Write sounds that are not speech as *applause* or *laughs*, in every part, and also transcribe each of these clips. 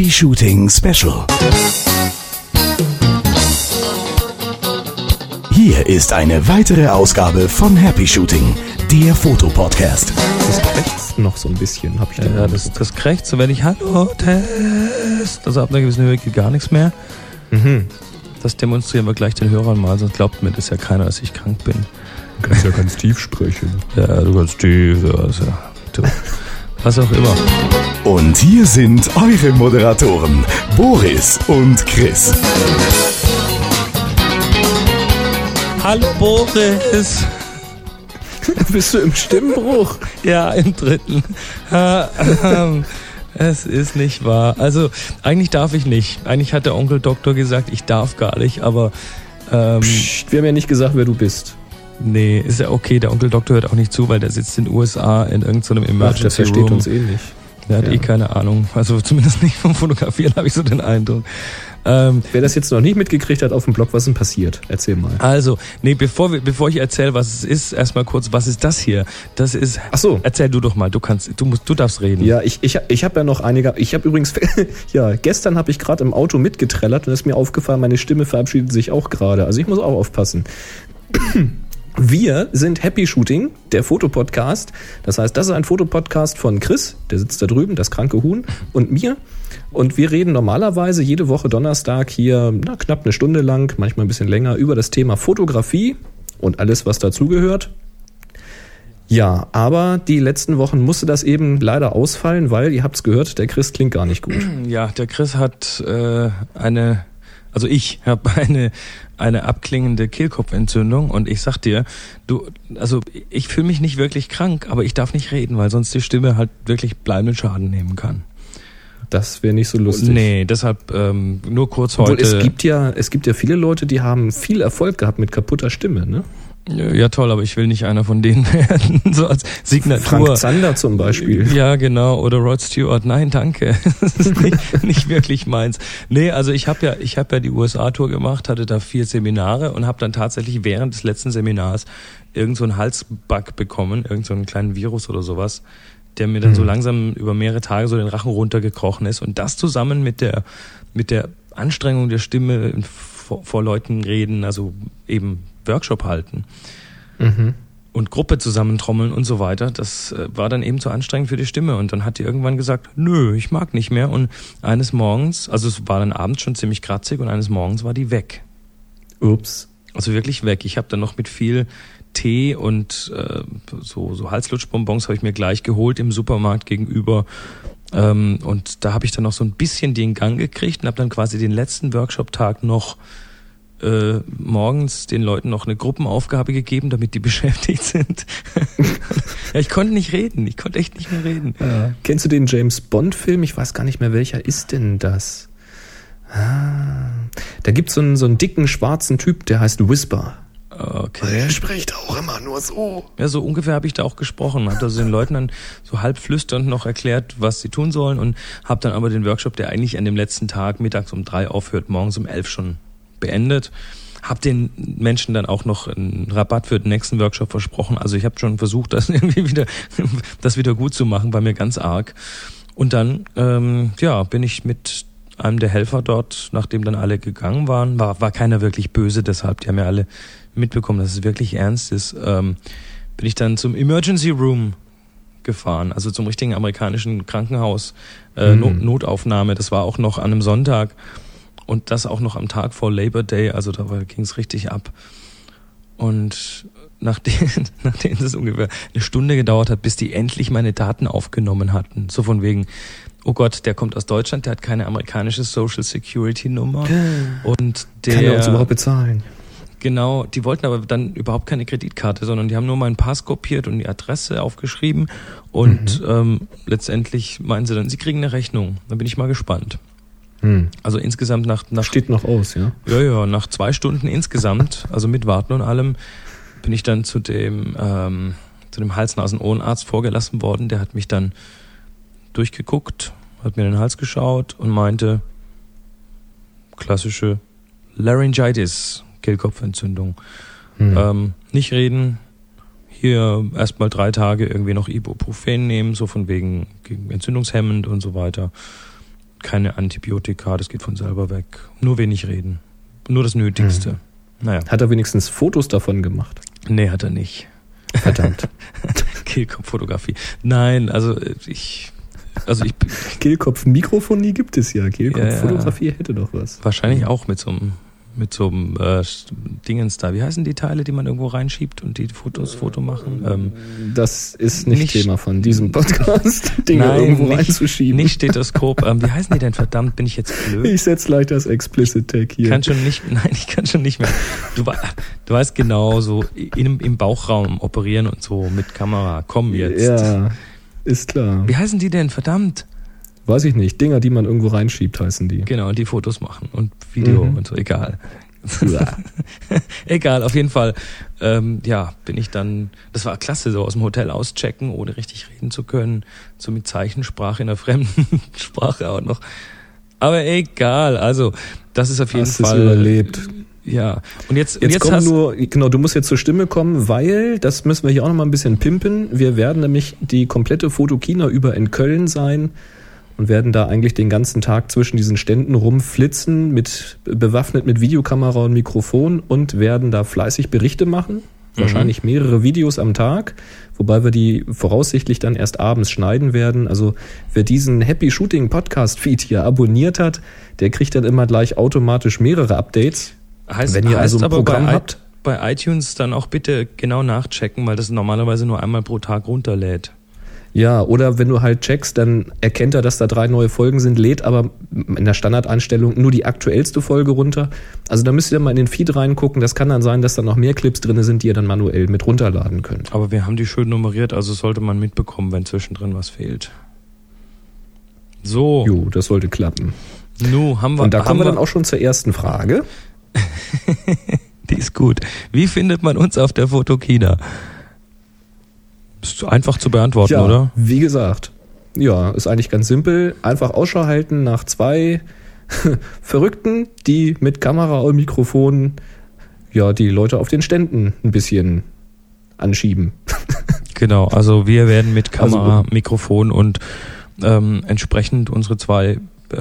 Happy Shooting Special. Hier ist eine weitere Ausgabe von Happy Shooting, der Fotopodcast. Das krächzt noch so ein bisschen, habe ich den Ja, das, das krächzt so, wenn ich Hallo, Test. Also ab einer gewissen Höhe geht gar nichts mehr. Mhm. Das demonstrieren wir gleich den Hörern mal, sonst glaubt mir das ja keiner, dass ich krank bin. Du kannst ja ganz tief sprechen. Ja, du kannst tief, ja, also, du, was auch immer. Und hier sind eure Moderatoren, Boris und Chris. Hallo Boris! *laughs* Bist du im Stimmbruch? Ja, im dritten. Äh, ähm, Es ist nicht wahr. Also, eigentlich darf ich nicht. Eigentlich hat der Onkel Doktor gesagt, ich darf gar nicht, aber ähm, Psst, wir haben ja nicht gesagt, wer du bist. Nee, ist ja okay. Der Onkel Doktor hört auch nicht zu, weil der sitzt in den USA in irgendeinem Ach, Emergency der versteht Room. uns eh nicht. Der hat Ja. eh keine Ahnung. Also zumindest nicht vom Fotografieren habe ich so den Eindruck. Ähm, Wer das jetzt noch nicht mitgekriegt hat auf dem Blog, was denn passiert? Erzähl mal. also, nee, bevor, wir, bevor ich erzähle, was es ist, erstmal kurz, was ist das hier? Das ist. Ach so. Erzähl du doch mal, du kannst, du musst, du darfst reden. Ja, ich, ich, ich habe ja noch einige. Ich habe übrigens, *laughs* ja, gestern habe ich gerade im Auto mitgetrellert und ist mir aufgefallen, meine Stimme verabschiedet sich auch gerade. Also ich muss auch aufpassen. Wir sind Happy Shooting, der Fotopodcast. Das heißt, das ist ein Fotopodcast von Chris, der sitzt da drüben, das kranke Huhn, und mir. Und wir reden normalerweise jede Woche Donnerstag hier na, knapp eine Stunde lang, manchmal ein bisschen länger, über das Thema Fotografie und alles, was dazugehört. Ja, aber die letzten Wochen musste das eben leider ausfallen, weil, ihr habt's gehört, der Chris klingt gar nicht gut. Ja, der Chris hat äh, eine, also ich habe *laughs* eine eine abklingende Kehlkopfentzündung und ich sag dir, du, also ich fühle mich nicht wirklich krank, aber ich darf nicht reden, weil sonst die Stimme halt wirklich bleibenden Schaden nehmen kann. Das wäre nicht so lustig. Nee, deshalb ähm, nur kurz Obwohl heute. es gibt ja, es gibt ja viele Leute, die haben viel Erfolg gehabt mit kaputter Stimme, ne? Ja toll, aber ich will nicht einer von denen *laughs* werden, so als Signatur. Frank Zander zum Beispiel. Ja, genau. Oder Rod Stewart. Nein, danke. *laughs* Das ist nicht, nicht wirklich meins. Nee, also ich habe ja, ich habe ja die USA-Tour gemacht, hatte da vier Seminare und habe dann tatsächlich während des letzten Seminars irgend so einen Halsbug bekommen, irgend so einen kleinen Virus oder sowas, der mir dann so langsam über mehrere Tage so den Rachen runtergekrochen ist. Und das zusammen mit der, mit der Anstrengung der Stimme vor, vor Leuten reden, also eben Workshop halten Mhm. und Gruppe zusammentrommeln und so weiter, das äh, war dann eben zu anstrengend für die Stimme. Und dann hat die irgendwann gesagt, nö, ich mag nicht mehr. Und eines Morgens, also es war dann abends schon ziemlich kratzig und eines Morgens war die weg. Ups. Also wirklich weg. Ich habe dann noch mit viel Tee und äh, so, so Halslutschbonbons habe ich mir gleich geholt im Supermarkt gegenüber. Ähm, und da habe ich dann noch so ein bisschen den Gang gekriegt und habe dann quasi den letzten Workshop-Tag noch äh, morgens den Leuten noch eine Gruppenaufgabe gegeben, damit die *laughs* beschäftigt sind. ja, ich konnte nicht reden. Ich konnte echt nicht mehr reden. Kennst du den James Bond-Film? Ich weiß gar nicht mehr, welcher ist denn das? Ah, da gibt's so einen, so einen dicken schwarzen Typ, der heißt Whisper. Okay. Der spricht auch immer nur so. Ja, so ungefähr habe ich da auch gesprochen. Habe also den Leuten dann so halb flüsternd noch erklärt, was sie tun sollen und habe dann aber den Workshop, der eigentlich an dem letzten Tag mittags um drei aufhört, morgens um elf schon beendet. Hab den Menschen dann auch noch einen Rabatt für den nächsten Workshop versprochen. Also ich habe schon versucht, *laughs* das irgendwie wieder, das wieder gut zu machen, war mir ganz arg. Und dann, ähm, ja, bin ich mit einem der Helfer dort, nachdem dann alle gegangen waren, war, war keiner wirklich böse, deshalb, die haben ja alle mitbekommen, dass es wirklich ernst ist, ähm, bin ich dann zum Emergency Room gefahren, also zum richtigen amerikanischen Krankenhaus, äh, Mhm. No Notaufnahme. Das war auch noch an einem Sonntag und das auch noch am Tag vor Labor Day, also da ging es richtig ab. Und nachdem, *laughs* nachdem es ungefähr eine Stunde gedauert hat, bis die endlich meine Daten aufgenommen hatten, so von wegen, oh Gott, der kommt aus Deutschland, der hat keine amerikanische Social Security Nummer und der Kann er uns überhaupt bezahlen? Genau, die wollten aber dann überhaupt keine Kreditkarte, sondern die haben nur meinen Pass kopiert und die Adresse aufgeschrieben und ähm, letztendlich meinen sie dann, sie kriegen eine Rechnung. Da bin ich mal gespannt. Hm. Also insgesamt nach, nach Steht noch aus, ja? ja, ja, nach zwei Stunden insgesamt, also mit Warten und allem, bin ich dann zu dem, ähm, zu dem Hals-Nasen-Ohrenarzt vorgelassen worden. Der hat mich dann durchgeguckt, hat mir in den Hals geschaut und meinte, klassische Laryngitis, Kehlkopfentzündung. Hm. Ähm, nicht reden, hier erstmal drei Tage irgendwie noch Ibuprofen nehmen, so von wegen gegen entzündungshemmend und so weiter. Keine Antibiotika, das geht von selber weg. Nur wenig reden. Nur das Nötigste. Mhm. Naja. Hat er wenigstens Fotos davon gemacht? Nee, hat er nicht. Verdammt. *laughs* Kehlkopffotografie. Nein, also äh, ich. Also ich *laughs* Kehlkopf-Mikrofonie gibt es ja. Ja, Kehlkopf-Fotografie hätte doch was. wahrscheinlich auch mit so einem mit so einem äh, Dingens da. Wie heißen die Teile, die man irgendwo reinschiebt und die Fotos Foto machen? Ähm, Das ist nicht, Nicht- Thema von diesem Podcast, *laughs* Dinge Nein, irgendwo nicht- reinzuschieben. nicht Stethoskop. ähm, wie heißen die denn? Verdammt, bin ich jetzt blöd? Ich setze gleich das Explicit Tag hier. kann schon nicht, *laughs* nein, ich kann schon nicht mehr. Du, du weißt genau, so in, im Bauchraum operieren und so mit Kamera. Komm jetzt. Ja, ist klar. Wie heißen die denn? Verdammt. Weiß ich nicht. Dinger, die man irgendwo reinschiebt, heißen die. Genau, und die Fotos machen und Video Mhm. und so, egal. *laughs* egal, auf jeden Fall. Ähm, ja, bin ich dann, das war klasse, so aus dem Hotel auschecken, ohne richtig reden zu können, so mit Zeichensprache in einer *laughs* fremden Sprache auch noch. Aber egal, also, das ist auf jeden Hast es Fall. überlebt. Ja, und jetzt, und Jetzt, jetzt komm hast nur, genau, du musst jetzt zur Stimme kommen, weil, das müssen wir hier auch noch mal ein bisschen pimpen, wir werden nämlich die komplette Fotokina über in Köln sein und werden da eigentlich den ganzen Tag zwischen diesen Ständen rumflitzen, mit, bewaffnet mit Videokamera und Mikrofon und werden da fleißig Berichte machen. Wahrscheinlich mehrere Videos am Tag, wobei wir die voraussichtlich dann erst abends schneiden werden. Also wer diesen Happy Shooting Podcast Feed hier abonniert hat, der kriegt dann immer gleich automatisch mehrere Updates. heißt, Wenn ihr heißt also ein Programm bei, habt. bei iTunes dann auch bitte genau nachchecken, weil das normalerweise nur einmal pro Tag runterlädt. Ja, oder wenn du halt checkst, dann erkennt er, dass da drei neue Folgen sind, lädt aber in der Standardeinstellung nur die aktuellste Folge runter. Also da müsst ihr mal in den Feed reingucken. Das kann dann sein, dass da noch mehr Clips drin sind, die ihr dann manuell mit runterladen könnt. Aber wir haben die schön nummeriert, also sollte man mitbekommen, wenn zwischendrin was fehlt. So, Jo, das sollte klappen. nu haben wir. Und da kommen wir dann auch schon zur ersten Frage. *laughs* Die ist gut. Wie findet man uns auf der Fotokina? Ist einfach zu beantworten, ja, oder? wie gesagt. Ja, ist eigentlich ganz simpel. Einfach Ausschau halten nach zwei *laughs* Verrückten, die mit Kamera und Mikrofon ja die Leute auf den Ständen ein bisschen anschieben. *laughs* Genau, also wir werden mit Kamera, Also- Mikrofon und ähm, entsprechend unsere zwei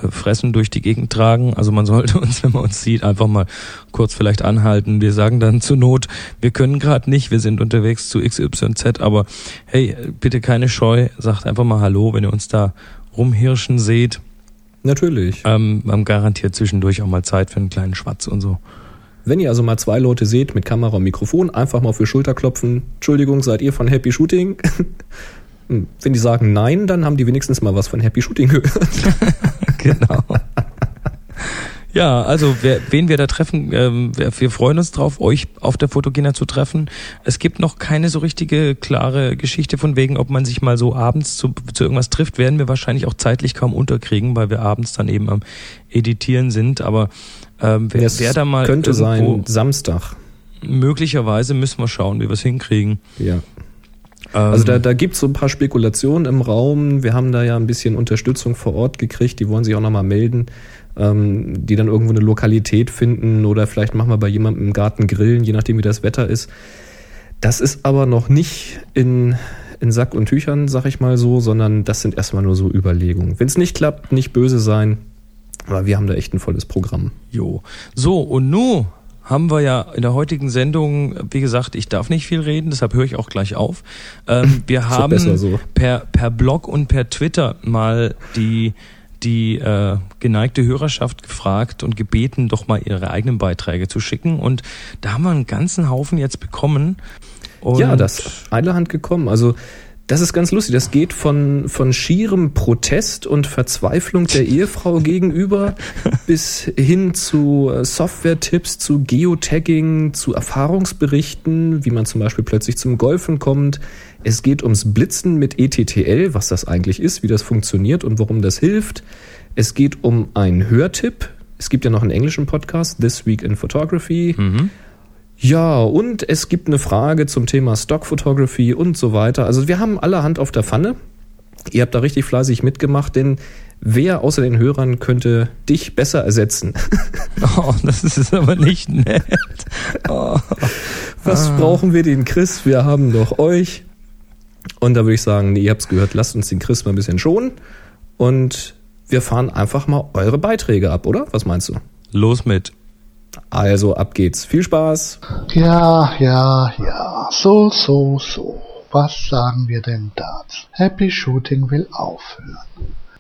Fressen durch die Gegend tragen. Also man sollte *laughs* uns, wenn man uns sieht, einfach mal kurz vielleicht anhalten. Wir sagen dann zur Not, wir können gerade nicht, wir sind unterwegs zu XYZ, aber hey, bitte keine Scheu, sagt einfach mal Hallo, wenn ihr uns da rumhirschen seht. Natürlich. Ähm, wir haben garantiert zwischendurch auch mal Zeit für einen kleinen Schwatz und so. Wenn ihr also mal zwei Leute seht mit Kamera und Mikrofon, einfach mal die Schulter klopfen. Entschuldigung, seid ihr von Happy Shooting? *laughs* Hm, Wenn die sagen nein, dann haben die wenigstens mal was von Happy Shooting gehört. *laughs* genau. Ja, also wer, wen wir da treffen, ähm, wir, freuen uns drauf, euch auf der Fotogena zu treffen. Es gibt noch keine so richtige klare Geschichte von wegen, ob man sich mal so abends zu, zu irgendwas trifft, werden wir wahrscheinlich auch zeitlich kaum unterkriegen, weil wir abends dann eben am Editieren sind. Aber ähm, wer, wer da mal könnte sein Samstag. möglicherweise müssen wir schauen, wie wir es hinkriegen. Ja. Ähm, Also da, da gibt es so ein paar Spekulationen im Raum. Wir haben da ja ein bisschen Unterstützung vor Ort gekriegt. Die wollen sich auch nochmal melden, ähm, die dann irgendwo eine Lokalität finden oder vielleicht machen wir bei jemandem im Garten grillen, je nachdem wie das Wetter ist. Das ist aber noch nicht in, in Sack und Tüchern, sag ich mal so, sondern das sind erstmal nur so Überlegungen. Wenn es nicht klappt, nicht böse sein. Aber wir haben da echt ein volles Programm. Jo. So, und nu haben wir ja in der heutigen Sendung, wie gesagt, ich darf nicht viel reden, deshalb höre ich auch gleich auf. Ähm, *laughs* wir haben so. per, per Blog und per Twitter mal die, die äh, geneigte Hörerschaft gefragt und gebeten, doch mal ihre eigenen Beiträge zu schicken. Und da haben wir einen ganzen Haufen jetzt bekommen. Und ja, das ist eilerhand gekommen. Also das ist ganz lustig. Das geht von, von schierem Protest und Verzweiflung der Ehefrau gegenüber *laughs* bis hin zu äh, Software-Tipps, zu Geotagging, zu Erfahrungsberichten, wie man zum Beispiel plötzlich zum Golfen kommt. Es geht ums Blitzen mit ETTL, was das eigentlich ist, wie das funktioniert und warum das hilft. Es geht um einen Hörtipp. Es gibt ja noch einen englischen Podcast, This Week in Photography. Mhm. Ja, und es gibt eine Frage zum Thema Stock Photography und so weiter. Also wir haben allerhand auf der Pfanne. Ihr habt da richtig fleißig mitgemacht, denn wer außer den Hörern könnte dich besser ersetzen? *laughs* Oh, das ist aber nicht nett. Oh. *laughs* Was brauchen wir den Chris? Wir haben doch euch. Und da würde ich sagen, nee, ihr habt's gehört, lasst uns den Chris mal ein bisschen schonen. Und wir fahren einfach mal eure Beiträge ab, oder? Was meinst du? Los mit. Also ab geht's. Viel Spaß. Ja, ja, ja. So, so, so. Was sagen wir denn dazu? Happy Shooting will aufhören.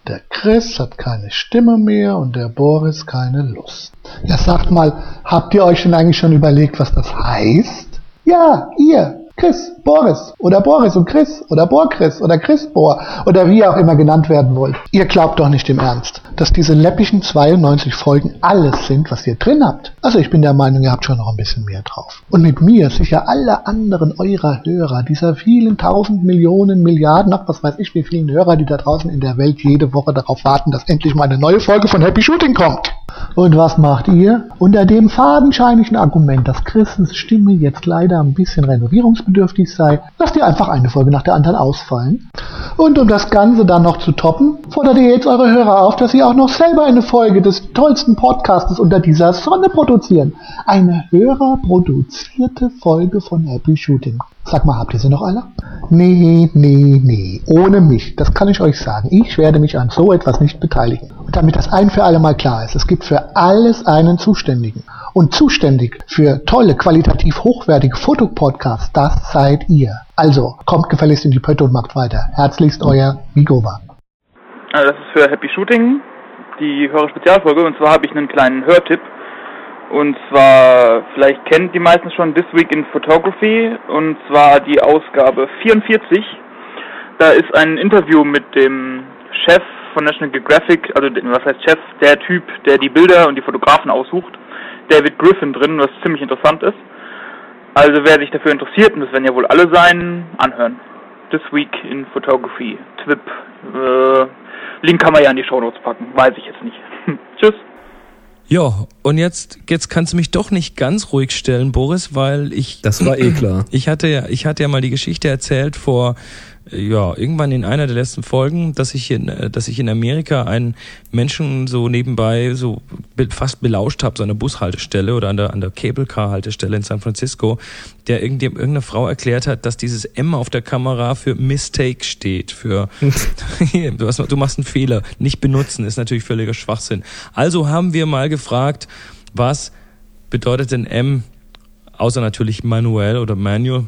Der Chris hat keine Stimme mehr und der Boris keine Lust. Ja, sagt mal, habt ihr euch denn eigentlich schon überlegt, was das heißt? Ja, ihr. Chris, Boris oder Boris und Chris oder Borchris oder Chris Bor oder wie ihr auch immer genannt werden wollt. Ihr glaubt doch nicht im Ernst, dass diese läppischen 92 Folgen alles sind, was ihr drin habt. Also ich bin der Meinung, ihr habt schon noch ein bisschen mehr drauf. Und mit mir sicher alle anderen eurer Hörer, dieser vielen tausend Millionen Milliarden, ach was weiß ich, wie vielen Hörer, die da draußen in der Welt jede Woche darauf warten, dass endlich mal eine neue Folge von Happy Shooting kommt. Und was macht ihr? Unter dem fadenscheinigen Argument, dass Christens Stimme jetzt leider ein bisschen renovierungsbedürftig sei, lasst ihr einfach eine Folge nach der anderen ausfallen. Und um das Ganze dann noch zu toppen, fordert ihr jetzt eure Hörer auf, dass sie auch noch selber eine Folge des tollsten Podcastes unter dieser Sonne produzieren. Eine hörerproduzierte Folge von Happy Shooting. Sag mal, habt ihr sie noch alle? Nee, nee, nee. Ohne mich. Das kann ich euch sagen. Ich werde mich an so etwas nicht beteiligen. Und damit das ein für alle Mal klar ist, es gibt für alles einen Zuständigen. Und zuständig für tolle, qualitativ hochwertige Fotopodcasts, das seid ihr. Also, kommt gefälligst in die Pötte und macht weiter. Herzlichst euer Migova. Also das ist für Happy Shooting die Hörer-Spezialfolge. Und zwar habe ich einen kleinen Hörtipp. Und zwar, vielleicht kennt die meisten schon This Week in Photography. Und zwar die Ausgabe 44. Da ist ein Interview mit dem Chef von National Geographic, also was heißt Chef, der Typ, der die Bilder und die Fotografen aussucht, David Griffin drin, was ziemlich interessant ist. Also wer sich dafür interessiert, und das werden ja wohl alle sein, anhören. This Week in Photography, TWIP. Äh, Link kann man ja in die Show Notes packen, weiß ich jetzt nicht. *laughs* Tschüss. Ja, und jetzt, jetzt kannst du mich doch nicht ganz ruhig stellen, Boris, weil ich. Das war eh klar. Ich hatte ja, ich hatte ja mal die Geschichte erzählt vor ja, irgendwann in einer der letzten Folgen, dass ich in, äh, dass ich in Amerika einen Menschen so nebenbei so fast belauscht habe, so an der Bushaltestelle oder an der, an der Cable Car Haltestelle in San Francisco, der irgendwie, irgendeine Frau erklärt hat, dass dieses M auf der Kamera für Mistake steht, für, *laughs* *laughs* du, hast, du machst einen Fehler, nicht benutzen, ist natürlich völliger Schwachsinn. Also haben wir mal gefragt, was bedeutet denn M, außer natürlich manuell oder manual,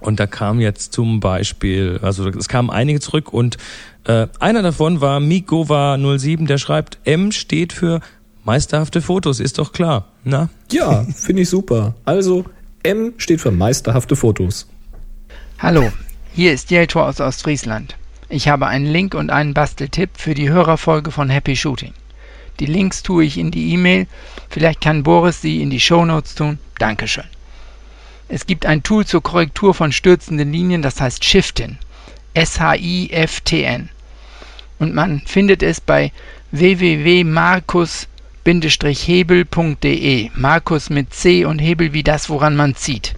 und da kam jetzt zum Beispiel, also es kamen einige zurück und äh, einer davon war Mikova07, der schreibt, M steht für meisterhafte Fotos, ist doch klar, na? Ja, finde ich super. Also M steht für meisterhafte Fotos. Hallo, hier ist Jeltor aus Ostfriesland. Ich habe einen Link und einen Basteltipp für die Hörerfolge von Happy Shooting. Die Links tue ich in die E-Mail, vielleicht kann Boris sie in die Show Notes tun. Dankeschön. Es gibt ein Tool zur Korrektur von stürzenden Linien, das heißt Shiften. S-H-I-F-T-N. Und man findet es bei www.markus-hebel.de. Markus mit C und Hebel wie das, woran man zieht.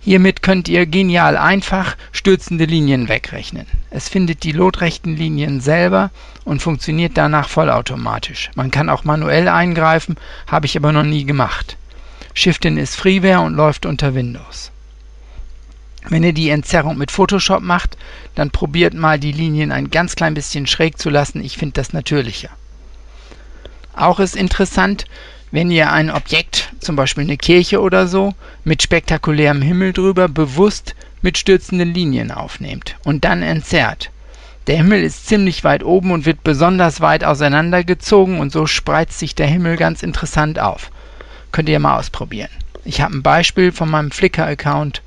Hiermit könnt ihr genial einfach stürzende Linien wegrechnen. Es findet die lotrechten Linien selber und funktioniert danach vollautomatisch. Man kann auch manuell eingreifen, habe ich aber noch nie gemacht. Shiften ist Freeware und läuft unter Windows. Wenn ihr die Entzerrung mit Photoshop macht, dann probiert mal die Linien ein ganz klein bisschen schräg zu lassen. Ich finde das natürlicher. Auch ist interessant, wenn ihr ein Objekt, zum Beispiel eine Kirche oder so, mit spektakulärem Himmel drüber bewusst mit stürzenden Linien aufnehmt und dann entzerrt. Der Himmel ist ziemlich weit oben und wird besonders weit auseinandergezogen und so spreizt sich der Himmel ganz interessant auf. Könnt ihr mal ausprobieren. Ich habe ein Beispiel von meinem Flickr-Account,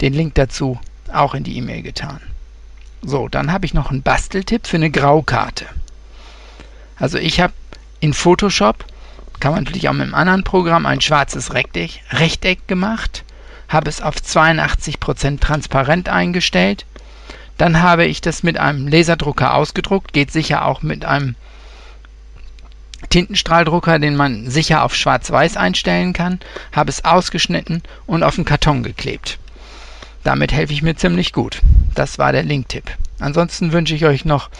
den Link dazu auch in die E-Mail getan. So, dann habe ich noch einen Basteltipp für eine Graukarte. Also ich habe in Photoshop, kann man natürlich auch mit einem anderen Programm, ein schwarzes Rechteck, Rechteck gemacht, habe es auf 82% transparent eingestellt. Dann habe ich das mit einem Laserdrucker ausgedruckt, geht sicher auch mit einem Tintenstrahldrucker, den man sicher auf Schwarz-Weiß einstellen kann, habe es ausgeschnitten und auf den Karton geklebt. Damit helfe ich mir ziemlich gut. Das war der Linktipp. Ansonsten wünsche ich euch noch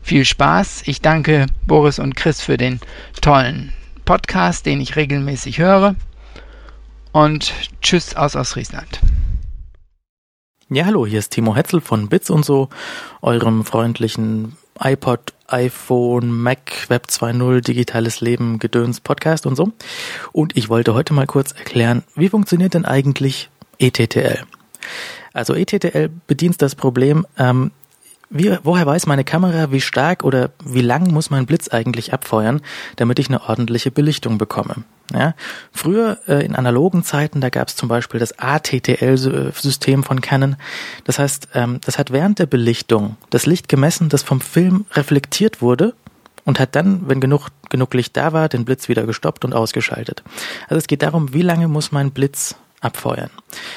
viel Spaß. Ich danke Boris und Chris für den tollen Podcast, den ich regelmäßig höre. Und tschüss aus Ostfriesland. Ja, hallo, hier ist Timo Hetzel von Bits und so, eurem freundlichen iPod, iPhone, Mac, Web 2.0, digitales Leben, Gedöns, Podcast und so. Und ich wollte heute mal kurz erklären, wie funktioniert denn eigentlich ETTL? Also ETTL bedient das Problem, ähm, wie, woher weiß meine Kamera, wie stark oder wie lang muss mein Blitz eigentlich abfeuern, damit ich eine ordentliche Belichtung bekomme? Ja? Früher äh, in analogen Zeiten, da gab es zum Beispiel das ATTL-System von Canon. Das heißt, ähm, das hat während der Belichtung das Licht gemessen, das vom Film reflektiert wurde und hat dann, wenn genug, genug Licht da war, den Blitz wieder gestoppt und ausgeschaltet. Also es geht darum, wie lange muss mein Blitz abfeuern.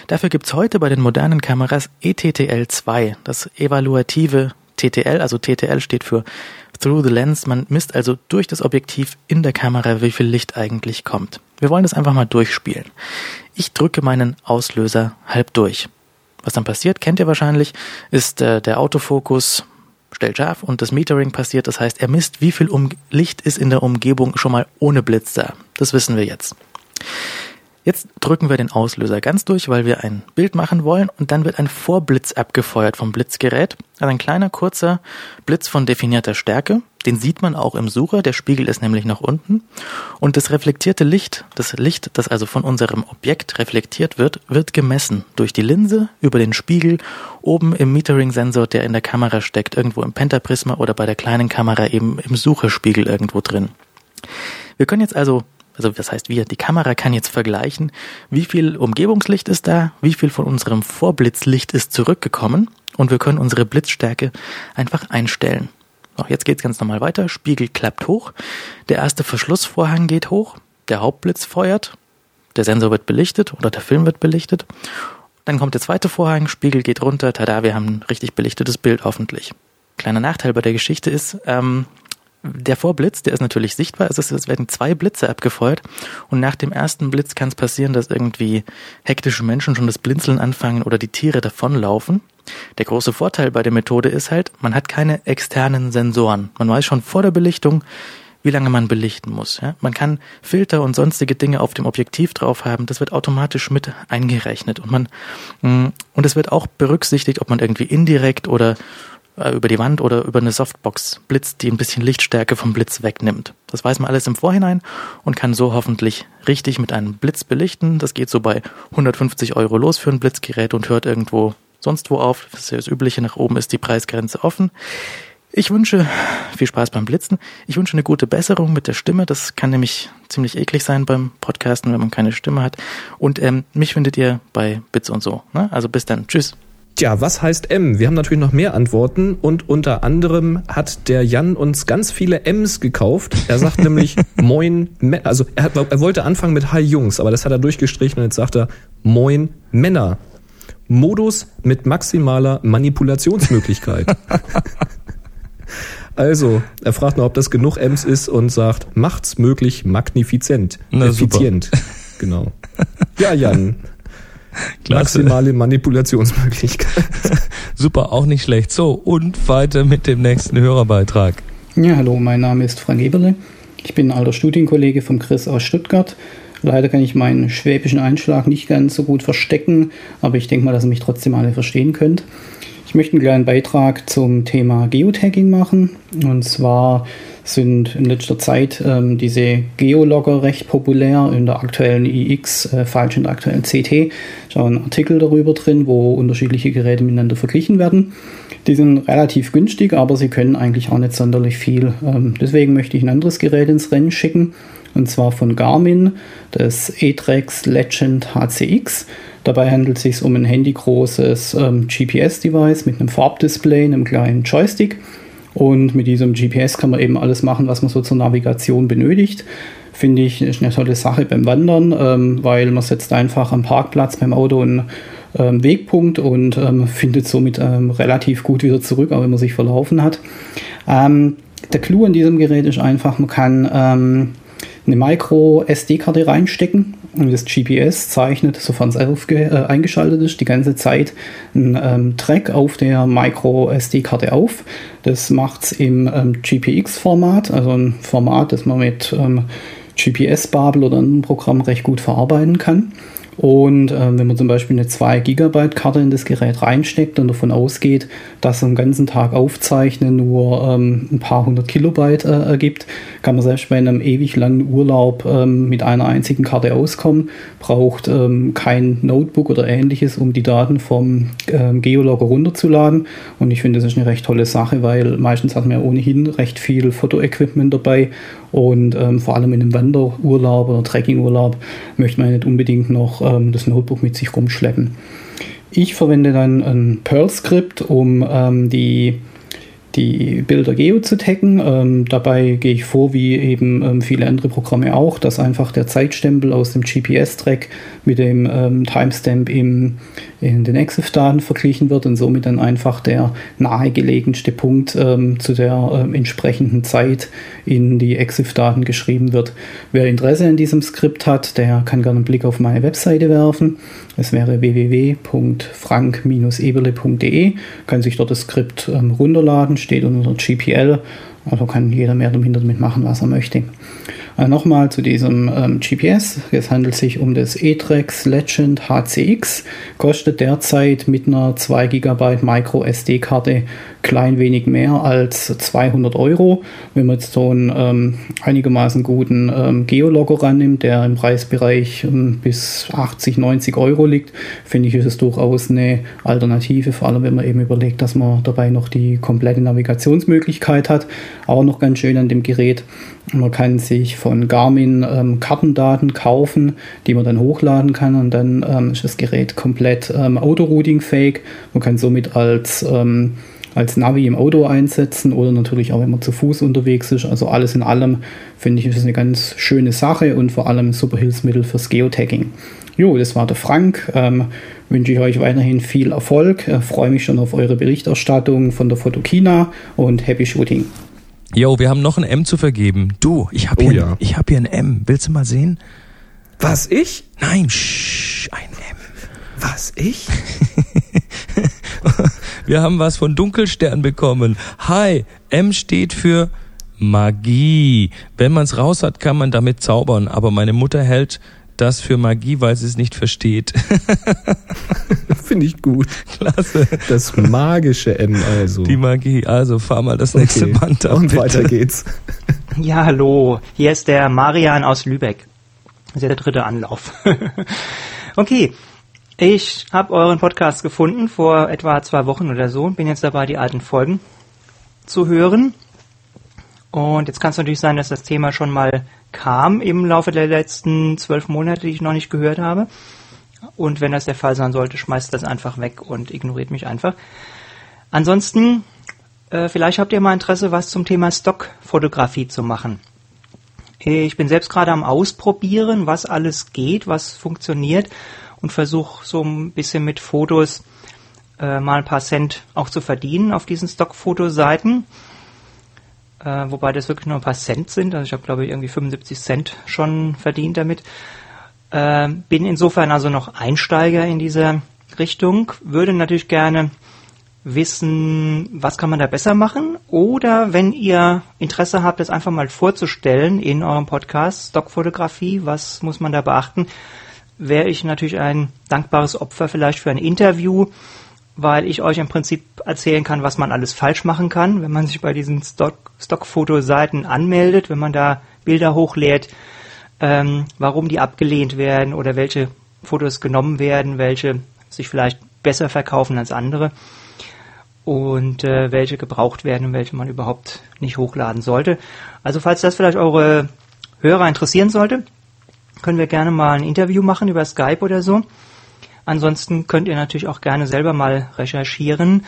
Dafür gibt's heute bei den modernen Kameras ETTL2, das evaluative TTL, also TTL steht für Through the Lens. Man misst also durch das Objektiv in der Kamera, wie viel Licht eigentlich kommt. Wir wollen das einfach mal durchspielen. Ich drücke meinen Auslöser halb durch. Was dann passiert, kennt ihr wahrscheinlich, ist äh, der Autofokus stellt scharf und das Metering passiert. Das heißt, er misst, wie viel um Licht ist in der Umgebung schon mal ohne Blitz da. Das wissen wir jetzt. Jetzt drücken wir den Auslöser ganz durch, weil wir ein Bild machen wollen und dann wird ein Vorblitz abgefeuert vom Blitzgerät. Also ein kleiner kurzer Blitz von definierter Stärke. Den sieht man auch im Sucher, der Spiegel ist nämlich noch unten. Und das reflektierte Licht, das Licht, das also von unserem Objekt reflektiert wird, wird gemessen durch die Linse, über den Spiegel, oben im Metering-Sensor, der in der Kamera steckt, irgendwo im Pentaprisma oder bei der kleinen Kamera eben im Sucherspiegel irgendwo drin. Wir können jetzt also also das heißt wir, die Kamera kann jetzt vergleichen, wie viel Umgebungslicht ist da, wie viel von unserem Vorblitzlicht ist zurückgekommen und wir können unsere Blitzstärke einfach einstellen. So, jetzt geht's ganz normal weiter, Spiegel klappt hoch, der erste Verschlussvorhang geht hoch, der Hauptblitz feuert, der Sensor wird belichtet oder der Film wird belichtet, dann kommt der zweite Vorhang, Spiegel geht runter, tada, wir haben ein richtig belichtetes Bild hoffentlich. Kleiner Nachteil bei der Geschichte ist, ähm, der Vorblitz, der ist natürlich sichtbar, also es werden zwei Blitze abgefeuert und nach dem ersten Blitz kann es passieren, dass irgendwie hektische Menschen schon das Blinzeln anfangen oder die Tiere davonlaufen. Der große Vorteil bei der Methode ist halt, man hat keine externen Sensoren. Man weiß schon vor der Belichtung, wie lange man belichten muss. Ja? Man kann Filter und sonstige Dinge auf dem Objektiv drauf haben. Das wird automatisch mit eingerechnet und man mm, und es wird auch berücksichtigt, ob man irgendwie indirekt oder äh, über die Wand oder über eine Softbox blitzt, die ein bisschen Lichtstärke vom Blitz wegnimmt. Das weiß man alles im Vorhinein und kann so hoffentlich richtig mit einem Blitz belichten. Das geht so bei 150 Euro los für ein Blitzgerät und hört irgendwo sonst wo auf. Das ist ja das Übliche, nach oben ist die Preisgrenze offen. Ich wünsche viel Spaß beim Blitzen. Ich wünsche eine gute Besserung mit der Stimme. Das kann nämlich ziemlich eklig sein beim Podcasten, wenn man keine Stimme hat. Und ähm, mich findet ihr bei Bits und so. Ne? Also bis dann. Tschüss. Tja, was heißt M? Wir haben natürlich noch mehr Antworten und unter anderem hat der Jan uns ganz viele M's gekauft. Er sagt *laughs* nämlich Moin, also er, hat, er wollte anfangen mit Hi Jungs, aber das hat er durchgestrichen und jetzt sagt er Moin Männer. Modus mit maximaler Manipulationsmöglichkeit. *laughs* also, er fragt noch, ob das genug M's ist und sagt, macht's möglich magnifizent. Na, effizient. Super. Genau. *laughs* Ja, Jan, *laughs* Klasse. Maximale Manipulationsmöglichkeit. *laughs* Super, auch nicht schlecht. So, und weiter mit dem nächsten Hörerbeitrag. Ja, hallo, mein Name ist Frank Eberle. Ich bin ein alter Studienkollege vom Chris aus Stuttgart. Leider kann ich meinen schwäbischen Einschlag nicht ganz so gut verstecken, aber ich denke mal, dass ihr mich trotzdem alle verstehen könnt. Ich möchte einen kleinen Beitrag zum Thema Geotagging machen. Und zwar sind in letzter Zeit ähm, diese Geologger recht populär. In der aktuellen iX, äh, falsch in der aktuellen CT, ist auch ein Artikel darüber drin, wo unterschiedliche Geräte miteinander verglichen werden. Die sind relativ günstig, aber sie können eigentlich auch nicht sonderlich viel. Ähm, deswegen möchte ich ein anderes Gerät ins Rennen schicken, und zwar von Garmin, das E-Trex Legend HCX. Dabei handelt es sich um ein handygroßes ähm, GPS-Device mit einem Farbdisplay, einem kleinen Joystick und mit diesem GPS kann man eben alles machen, was man so zur Navigation benötigt. Finde ich ist eine tolle Sache beim Wandern, ähm, weil man setzt einfach am Parkplatz beim Auto einen ähm, Wegpunkt und ähm, findet somit ähm, relativ gut wieder zurück, auch wenn man sich verlaufen hat. Ähm, der Clou an diesem Gerät ist einfach, man kann eine Micro-SD-Karte reinstecken und das GPS zeichnet, sofern es äh, eingeschaltet ist, die ganze Zeit einen ähm, Track auf der Micro-SD-Karte auf. Das macht es im ähm, GPX-Format, also ein Format, das man mit ähm, GPS-Babel oder einem Programm recht gut verarbeiten kann. Und äh, wenn man zum Beispiel eine 2 GB Karte in das Gerät reinsteckt und davon ausgeht, dass einen ganzen Tag aufzeichnen nur ähm, ein paar hundert Kilobyte äh, ergibt, kann man selbst bei einem ewig langen Urlaub ähm, mit einer einzigen Karte auskommen, braucht ähm, kein Notebook oder ähnliches, um die Daten vom ähm, Geologger runterzuladen. Und ich finde, das ist eine recht tolle Sache, weil meistens hat man ja ohnehin recht viel Fotoequipment dabei und ähm, vor allem in einem Wanderurlaub oder Trekkingurlaub möchte man nicht unbedingt noch ähm, das Notebook mit sich rumschleppen. Ich verwende dann ein Perl-Skript, um ähm, die die Bilder geo zu taggen. Ähm, dabei gehe ich vor, wie eben ähm, viele andere Programme auch, dass einfach der Zeitstempel aus dem GPS-Track mit dem ähm, Timestamp im, in den EXIF-Daten verglichen wird und somit dann einfach der nahegelegenste Punkt ähm, zu der ähm, entsprechenden Zeit in die EXIF-Daten geschrieben wird. Wer Interesse an diesem Skript hat, der kann gerne einen Blick auf meine Webseite werfen. Es wäre www.frank-eberle.de, kann sich dort das Skript ähm, runterladen, steht unter GPL, also kann jeder mehr damit machen, was er möchte. Äh, Nochmal zu diesem ähm, GPS. Es handelt sich um das E-Trex Legend HCX. Kostet derzeit mit einer 2 GB Micro SD-Karte klein wenig mehr als 200 Euro. Wenn man jetzt so einen ähm, einigermaßen guten ähm, Geologger rannimmt, der im Preisbereich ähm, bis 80, 90 Euro liegt, finde ich, ist es durchaus eine Alternative, vor allem wenn man eben überlegt, dass man dabei noch die komplette Navigationsmöglichkeit hat. Auch noch ganz schön an dem Gerät, man kann sich von Garmin ähm, Kartendaten kaufen, die man dann hochladen kann und dann ähm, ist das Gerät komplett ähm, Autorouting-fähig. Man kann somit als, ähm, als Navi im Auto einsetzen oder natürlich auch, wenn man zu Fuß unterwegs ist. Also alles in allem finde ich, ist eine ganz schöne Sache und vor allem super Hilfsmittel fürs Geotagging. Jo, das war der Frank. Ähm, wünsche ich euch weiterhin viel Erfolg. Äh, freue mich schon auf eure Berichterstattung von der Fotokina und Happy Shooting. Jo, wir haben noch ein M zu vergeben. Du, ich habe Oh hier, ja. ich hab hier ein M. Willst du mal sehen? Was, ich? Nein, shh, ein M. Was, ich? *laughs* Wir haben was von Dunkelstern bekommen. Hi, M steht für Magie. Wenn man's raus hat, kann man damit zaubern. Aber meine Mutter hält das für Magie, weil sie es nicht versteht. *laughs* Finde ich gut. Klasse. Das magische M also. Die Magie. Also fahr mal das nächste Okay. Band ab. Und bitte. weiter geht's. Ja, hallo. Hier ist der Marian aus Lübeck. Das ist ja der dritte Anlauf. *laughs* okay. Ich habe euren Podcast gefunden vor etwa zwei Wochen oder so. Bin jetzt dabei, die alten Folgen zu hören. Und jetzt kann es natürlich sein, dass das Thema schon mal kam im Laufe der letzten zwölf Monate, die ich noch nicht gehört habe. Und wenn das der Fall sein sollte, schmeißt das einfach weg und ignoriert mich einfach. Ansonsten, äh, vielleicht habt ihr mal Interesse, was zum Thema Stockfotografie zu machen. Ich bin selbst gerade am Ausprobieren, was alles geht, was funktioniert und versuche so ein bisschen mit Fotos äh, mal ein paar Cent auch zu verdienen auf diesen Stockfotoseiten. Äh, wobei das wirklich nur ein paar Cent sind. Also ich habe glaube ich irgendwie 75 Cent schon verdient damit. Äh, bin insofern also noch Einsteiger in dieser Richtung. Würde natürlich gerne wissen, was kann man da besser machen? Oder wenn ihr Interesse habt, das einfach mal vorzustellen in eurem Podcast, Stockfotografie, was muss man da beachten? Wäre ich natürlich ein dankbares Opfer vielleicht für ein Interview, weil ich euch im Prinzip erzählen kann, was man alles falsch machen kann, wenn man sich bei diesen Stock Stockfotoseiten anmeldet, wenn man da Bilder hochlädt, ähm, warum die abgelehnt werden oder welche Fotos genommen werden, welche sich vielleicht besser verkaufen als andere und äh, welche gebraucht werden und welche man überhaupt nicht hochladen sollte. Also falls das vielleicht eure Hörer interessieren sollte, können wir gerne mal ein Interview machen über Skype oder so. Ansonsten könnt ihr natürlich auch gerne selber mal recherchieren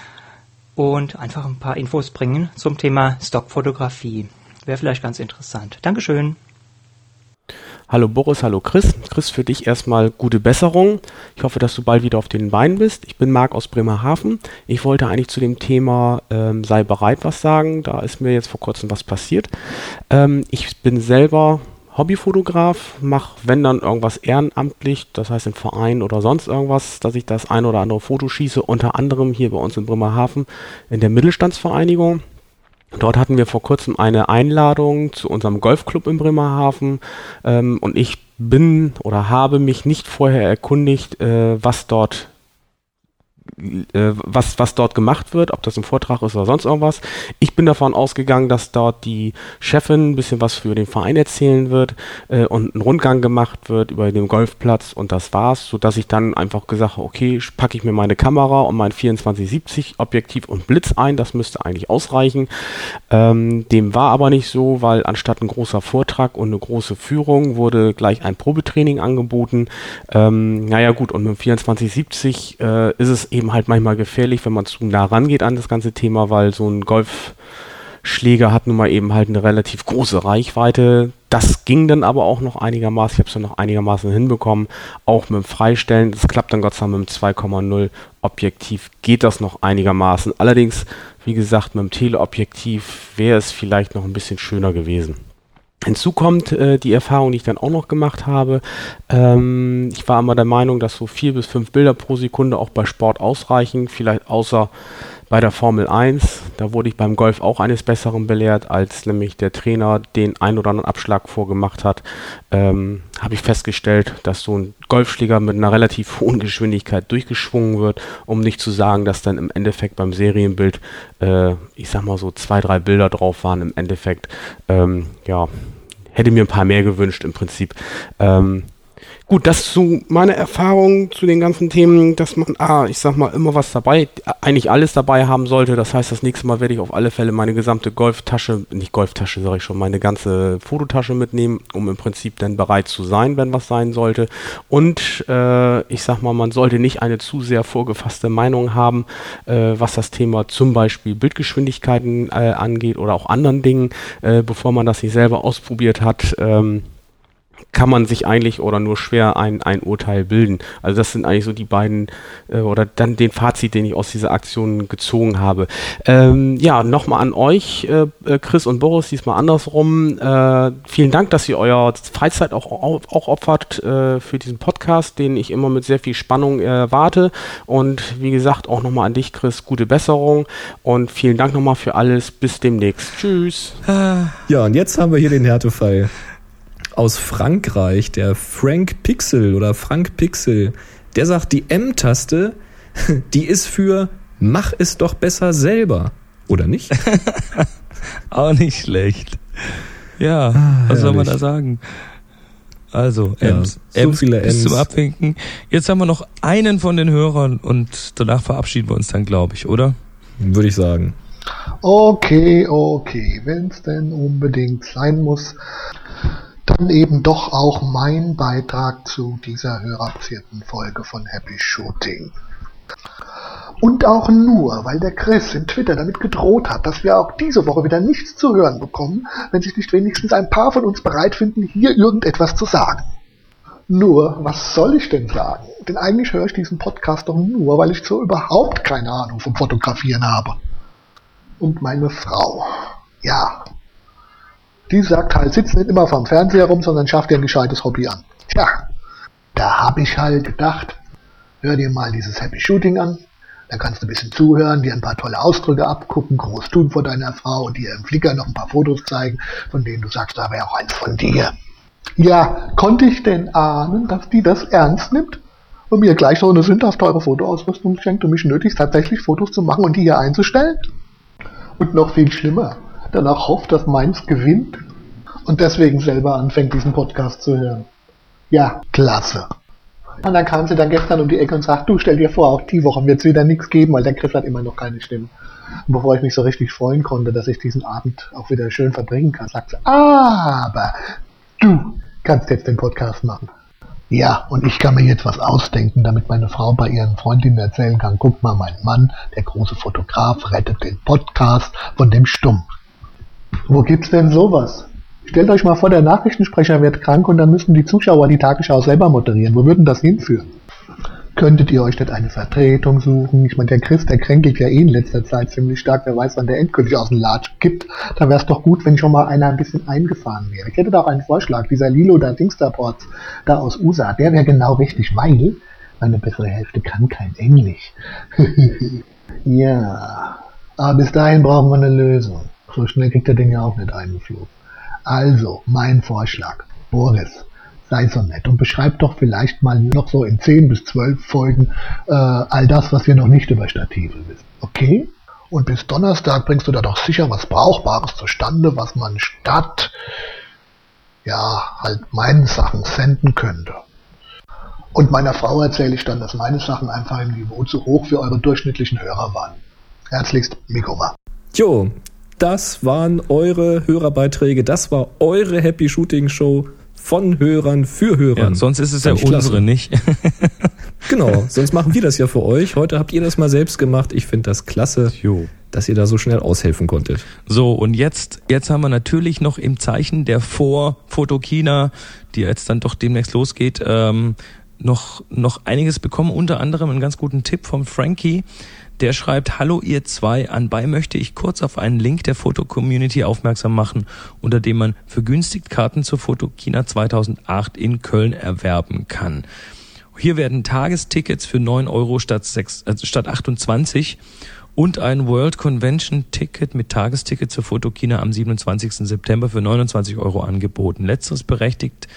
und einfach ein paar Infos bringen zum Thema Stockfotografie. Wäre vielleicht ganz interessant. Dankeschön. Hallo Boris, hallo Chris. Chris, für dich erstmal gute Besserung. Ich hoffe, dass du bald wieder auf den Beinen bist. Ich bin Marc aus Bremerhaven. Ich wollte eigentlich zu dem Thema ähm, sei bereit was sagen. Da ist mir jetzt vor kurzem was passiert. Ähm, ich bin selber Hobbyfotograf, mache wenn dann irgendwas ehrenamtlich, das heißt im Verein oder sonst irgendwas, dass ich das ein oder andere Foto schieße, unter anderem hier bei uns in Bremerhaven in der Mittelstandsvereinigung. Dort hatten wir vor kurzem eine Einladung zu unserem Golfclub in Bremerhaven ähm, und ich bin oder habe mich nicht vorher erkundigt, äh, was dort was, was dort gemacht wird, ob das ein Vortrag ist oder sonst irgendwas. Ich bin davon ausgegangen, dass dort die Chefin ein bisschen was für den Verein erzählen wird äh, und ein Rundgang gemacht wird über den Golfplatz und das war's, sodass ich dann einfach gesagt habe, okay, packe ich mir meine Kamera und mein 2470 Objektiv und Blitz ein, das müsste eigentlich ausreichen. Ähm, dem war aber nicht so, weil anstatt ein großer Vortrag und eine große Führung wurde gleich ein Probetraining angeboten. Ähm, naja gut, und mit dem 2470 äh, ist es eben halt manchmal gefährlich, wenn man zu nah rangeht an das ganze Thema, weil so ein Golfschläger hat nun mal eben halt eine relativ große Reichweite. Das ging dann aber auch noch einigermaßen, ich habe es dann noch einigermaßen hinbekommen, auch mit dem Freistellen. Das klappt dann Gott sei Dank mit dem 2,0 Objektiv geht das noch einigermaßen. Allerdings, wie gesagt, mit dem Teleobjektiv wäre es vielleicht noch ein bisschen schöner gewesen. Hinzu kommt äh, die Erfahrung, die ich dann auch noch gemacht habe. Ähm, ich war immer der Meinung, dass so vier bis fünf Bilder pro Sekunde auch bei Sport ausreichen, vielleicht außer bei der Formel 1. Da wurde ich beim Golf auch eines Besseren belehrt, als nämlich der Trainer den ein oder anderen Abschlag vorgemacht hat. Ähm, Habe ich festgestellt, dass so ein Golfschläger mit einer relativ *laughs* hohen Geschwindigkeit durchgeschwungen wird, um nicht zu sagen, dass dann im Endeffekt beim Serienbild, äh, ich sag mal so zwei, drei Bilder drauf waren im Endeffekt. Ähm, ja, hätte mir ein paar mehr gewünscht im Prinzip. Ähm, Gut, das zu meiner Erfahrung zu den ganzen Themen, dass man, ah, ich sag mal, immer was dabei, eigentlich alles dabei haben sollte. Das heißt, das nächste Mal werde ich auf alle Fälle meine gesamte Golftasche, nicht Golftasche, sage ich schon, meine ganze Fototasche mitnehmen, um im Prinzip dann bereit zu sein, wenn was sein sollte. Und äh, ich sag mal, man sollte nicht eine zu sehr vorgefasste Meinung haben, äh, was das Thema zum Beispiel Bildgeschwindigkeiten äh, angeht oder auch anderen Dingen, äh, bevor man das nicht selber ausprobiert hat. Ähm, kann man sich eigentlich oder nur schwer ein, ein Urteil bilden. Also das sind eigentlich so die beiden äh, oder dann den Fazit, den ich aus dieser Aktion gezogen habe. Ähm, ja, nochmal an euch, äh, äh, Chris und Boris, diesmal andersrum. Äh, vielen Dank, dass ihr euer Freizeit auch, auch, auch opfert äh, für diesen Podcast, den ich immer mit sehr viel Spannung erwarte. Und wie gesagt, auch nochmal an dich, Chris, gute Besserung und vielen Dank nochmal für alles. Bis demnächst. Tschüss. Ja, und jetzt haben wir hier den Härtefall aus Frankreich, der Frank Pixel oder Frank Pixel, der sagt, die M-Taste, *laughs* die ist für mach es doch besser selber. Oder nicht? *laughs* Auch nicht schlecht. Ja, ah, was soll man da sagen? Also, Ems, ja, so Ems viele bis Ems. zum Abwinken. Jetzt haben wir noch einen von den Hörern und danach verabschieden wir uns dann, glaube ich, oder? Würde ich sagen. Okay, okay, wenn es denn unbedingt sein muss dann eben doch auch mein Beitrag zu dieser hörervierten Folge von Happy Shooting. Und auch nur, weil der Chris in Twitter damit gedroht hat, dass wir auch diese Woche wieder nichts zu hören bekommen, wenn sich nicht wenigstens ein paar von uns bereit finden, hier irgendetwas zu sagen. Nur, was soll ich denn sagen? Denn eigentlich höre ich diesen Podcast doch nur, weil ich so überhaupt keine Ahnung vom Fotografieren habe. Und meine Frau. Ja, die sagt halt, sitzt nicht immer vorm Fernseher rum, sondern schafft dir ein gescheites Hobby an. Tja, da habe ich halt gedacht, hör dir mal dieses Happy Shooting an, dann kannst du ein bisschen zuhören, dir ein paar tolle Ausdrücke abgucken, groß tun vor deiner Frau und dir im Flickr noch ein paar Fotos zeigen, von denen du sagst, da wäre auch eins von dir. Ja, konnte ich denn ahnen, dass die das ernst nimmt und mir gleich so eine sündhaft teure Fotoausrüstung schenkt, um mich nötigst tatsächlich Fotos zu machen und die hier einzustellen? Und noch viel schlimmer, danach hofft, dass Mainz gewinnt und deswegen selber anfängt, diesen Podcast zu hören. Ja, klasse. Und dann kam sie dann gestern um die Ecke und sagt, du stell dir vor, auch die Woche wird es wieder nichts geben, weil der Chris hat immer noch keine Stimme. Und bevor ich mich so richtig freuen konnte, dass ich diesen Abend auch wieder schön verbringen kann, sagt sie, aber du kannst jetzt den Podcast machen. Ja, und ich kann mir jetzt was ausdenken, damit meine Frau bei ihren Freundinnen erzählen kann, guck mal, mein Mann, der große Fotograf, rettet den Podcast von dem Stumm. Wo gibt's denn sowas? Stellt euch mal vor, der Nachrichtensprecher wird krank und dann müssen die Zuschauer die Tagesschau selber moderieren. Wo würden das hinführen? Könntet ihr euch nicht eine Vertretung suchen? Ich meine, der Chris, der kränkelt ja eh in letzter Zeit ziemlich stark. Wer weiß, wann der endgültig aus dem Latsch gibt. Da wäre es doch gut, wenn schon mal einer ein bisschen eingefahren wäre. Ich hätte da auch einen Vorschlag. Dieser Lilo da Dingsterports da aus USA, der wäre genau richtig, weil meine bessere Hälfte kann kein Englisch. *laughs* ja, aber bis dahin brauchen wir eine Lösung. So schnell kriegt der Ding ja auch nicht eingeflogen. Also, mein Vorschlag. Boris, sei so nett und beschreib doch vielleicht mal noch so in 10 bis 12 Folgen äh, all das, was wir noch nicht über Stative wissen. Okay? Und bis Donnerstag bringst du da doch sicher was Brauchbares zustande, was man statt, ja, halt meinen Sachen senden könnte. Und meiner Frau erzähle ich dann, dass meine Sachen einfach im Niveau zu hoch für eure durchschnittlichen Hörer waren. Herzlichst, Mikoma. Jo, das waren eure Hörerbeiträge. Das war eure Happy Shooting Show von Hörern für Hörer. Ja, sonst ist es ja Fand unsere klasse. nicht. *laughs* Genau, sonst machen wir das ja für euch. Heute habt ihr das mal selbst gemacht. Ich finde das klasse, Jo. dass ihr da so schnell aushelfen konntet. So, und jetzt, jetzt haben wir natürlich noch im Zeichen der Vor-Fotokina, die jetzt dann doch demnächst losgeht, ähm, noch, noch einiges bekommen. Unter anderem einen ganz guten Tipp vom Frankie. Der schreibt, hallo ihr zwei, anbei möchte ich kurz auf einen Link der Foto-Community aufmerksam machen, unter dem man vergünstigt Karten zur Fotokina 2008 in Köln erwerben kann. Hier werden Tagestickets für 9 Euro statt, 6, äh, statt 28 und ein World Convention Ticket mit Tagesticket zur Fotokina am 27. September für 29 Euro angeboten. Letzteres berechtigt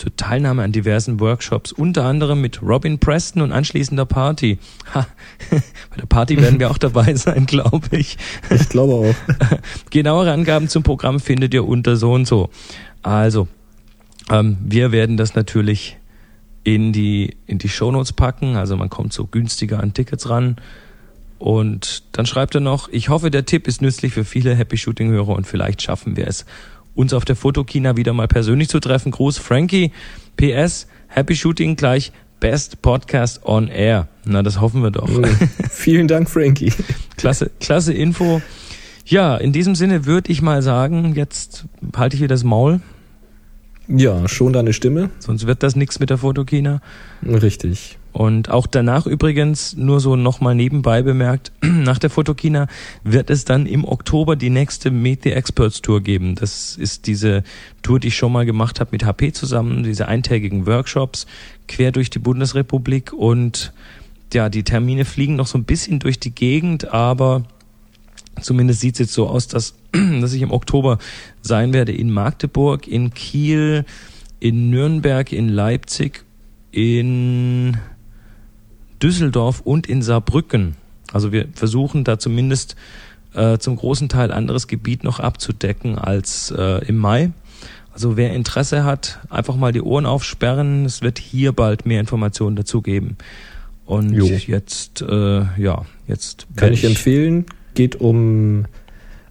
zur Teilnahme an diversen Workshops, unter anderem mit Robin Preston und anschließender Party. Ha, *laughs* bei der Party werden wir auch dabei sein, glaube ich. Ich glaube auch. *laughs* Genauere Angaben zum Programm findet ihr unter so und so. Also, ähm, wir werden das natürlich in die, in die Shownotes packen. Also man kommt so günstiger an Tickets ran. Und dann schreibt er noch, ich hoffe, der Tipp ist nützlich für viele Happy Shooting-Hörer und vielleicht schaffen wir es, uns auf der Fotokina wieder mal persönlich zu treffen. Gruß Frankie. PS, Happy Shooting gleich Best Podcast on Air. Na, das hoffen wir doch. *laughs* Vielen Dank, Frankie. Klasse, klasse Info. Ja, in diesem Sinne würde ich mal sagen, jetzt halte ich wieder das Maul, Ja, schon deine Stimme. sonst wird das nichts mit der Fotokina. Richtig. Und auch danach übrigens, nur so nochmal nebenbei bemerkt, *clears throat* nach der Fotokina wird es dann im Oktober die nächste Meet the Experts Tour geben. Das ist diese Tour, die ich schon mal gemacht habe mit HP zusammen, diese eintägigen Workshops quer durch die Bundesrepublik und ja, die Termine fliegen noch so ein bisschen durch die Gegend, aber zumindest sieht es jetzt so aus, dass, *clears throat* dass ich im Oktober sein werde in Magdeburg, in Kiel, in Nürnberg, in Leipzig, in Düsseldorf und in Saarbrücken. Also wir versuchen da zumindest äh, zum großen Teil anderes Gebiet noch abzudecken als äh, im Mai. Also wer Interesse hat, einfach mal die Ohren aufsperren. Es wird hier bald mehr Informationen dazu geben. Und Jo. jetzt, äh, ja, jetzt Kann werd ich empfehlen. Geht um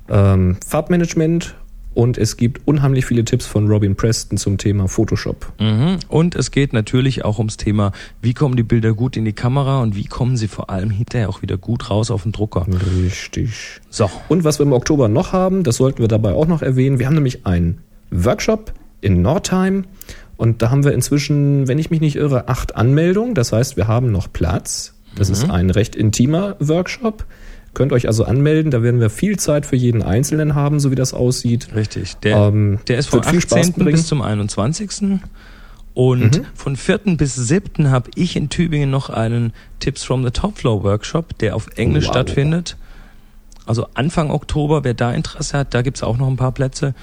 ähm, Farbmanagement und es gibt unheimlich viele Tipps von Robin Preston zum Thema Photoshop. Mhm. Und es geht natürlich auch ums Thema, wie kommen die Bilder gut in die Kamera und wie kommen sie vor allem hinterher auch wieder gut raus auf den Drucker. Richtig. So. Und was wir im Oktober noch haben, das sollten wir dabei auch noch erwähnen. Wir haben nämlich einen Workshop in Nordheim und da haben wir inzwischen, wenn ich mich nicht irre, acht Anmeldungen. Das heißt, wir haben noch Platz. Das ist ein recht intimer Workshop. Könnt euch also anmelden, da werden wir viel Zeit für jeden Einzelnen haben, so wie das aussieht. Richtig. Der, Ähm, der ist vom Spaß 18. bringen. bis zum 21. Und Mhm. von 4. bis 7. habe ich in Tübingen noch einen Tips from the Top Floor Workshop, der auf Englisch Wow. stattfindet. Also Anfang Oktober, wer da Interesse hat, da gibt's auch noch ein paar Plätze.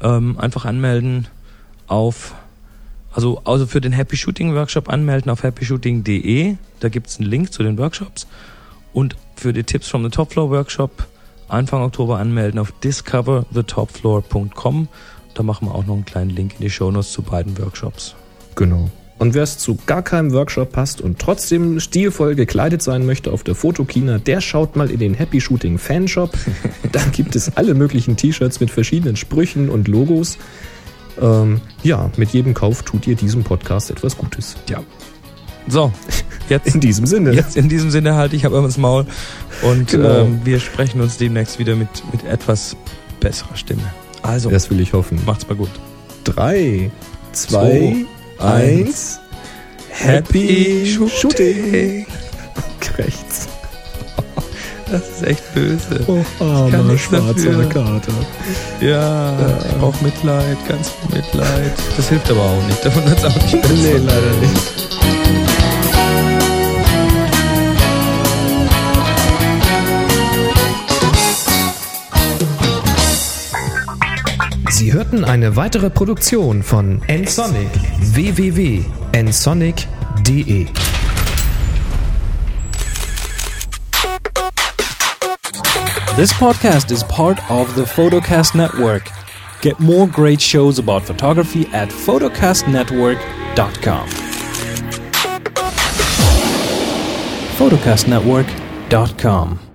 Ähm, einfach anmelden auf, also, also für den Happy Shooting Workshop anmelden auf happyshooting.de. Da gibt's einen Link zu den Workshops. Und für die Tipps from the Top Floor Workshop Anfang Oktober anmelden auf discoverthetopfloor.com. Da machen wir auch noch einen kleinen Link in die Shownotes zu beiden Workshops. Genau. Und wer es zu gar keinem Workshop passt und trotzdem stilvoll gekleidet sein möchte auf der Fotokina, der schaut mal in den Happy Shooting Fanshop. *laughs* da gibt es alle möglichen T-Shirts mit verschiedenen Sprüchen und Logos. Ähm, ja, mit jedem Kauf tut ihr diesem Podcast etwas Gutes. Ja. So, jetzt In diesem Sinne. Jetzt in diesem Sinne halte ich aber ins Maul und Genau. ähm, wir sprechen uns demnächst wieder mit, mit etwas besserer Stimme. Also, Das will ich hoffen. macht's mal gut. Drei, zwei, eins. Happy Shooting. Rechts. Das ist echt böse. Oh, armer schwarzer. Kater. Ja, ich brauche Mitleid, ganz Mitleid. Das hilft aber auch nicht. Davon wird's auch nicht besser. Nee, leider nicht. Sie hörten eine weitere Produktion von nsonic www.nsonic.de. This podcast is part of the Photocast Network. Get more great shows about photography at photocastnetwork.com. photocastnetwork.com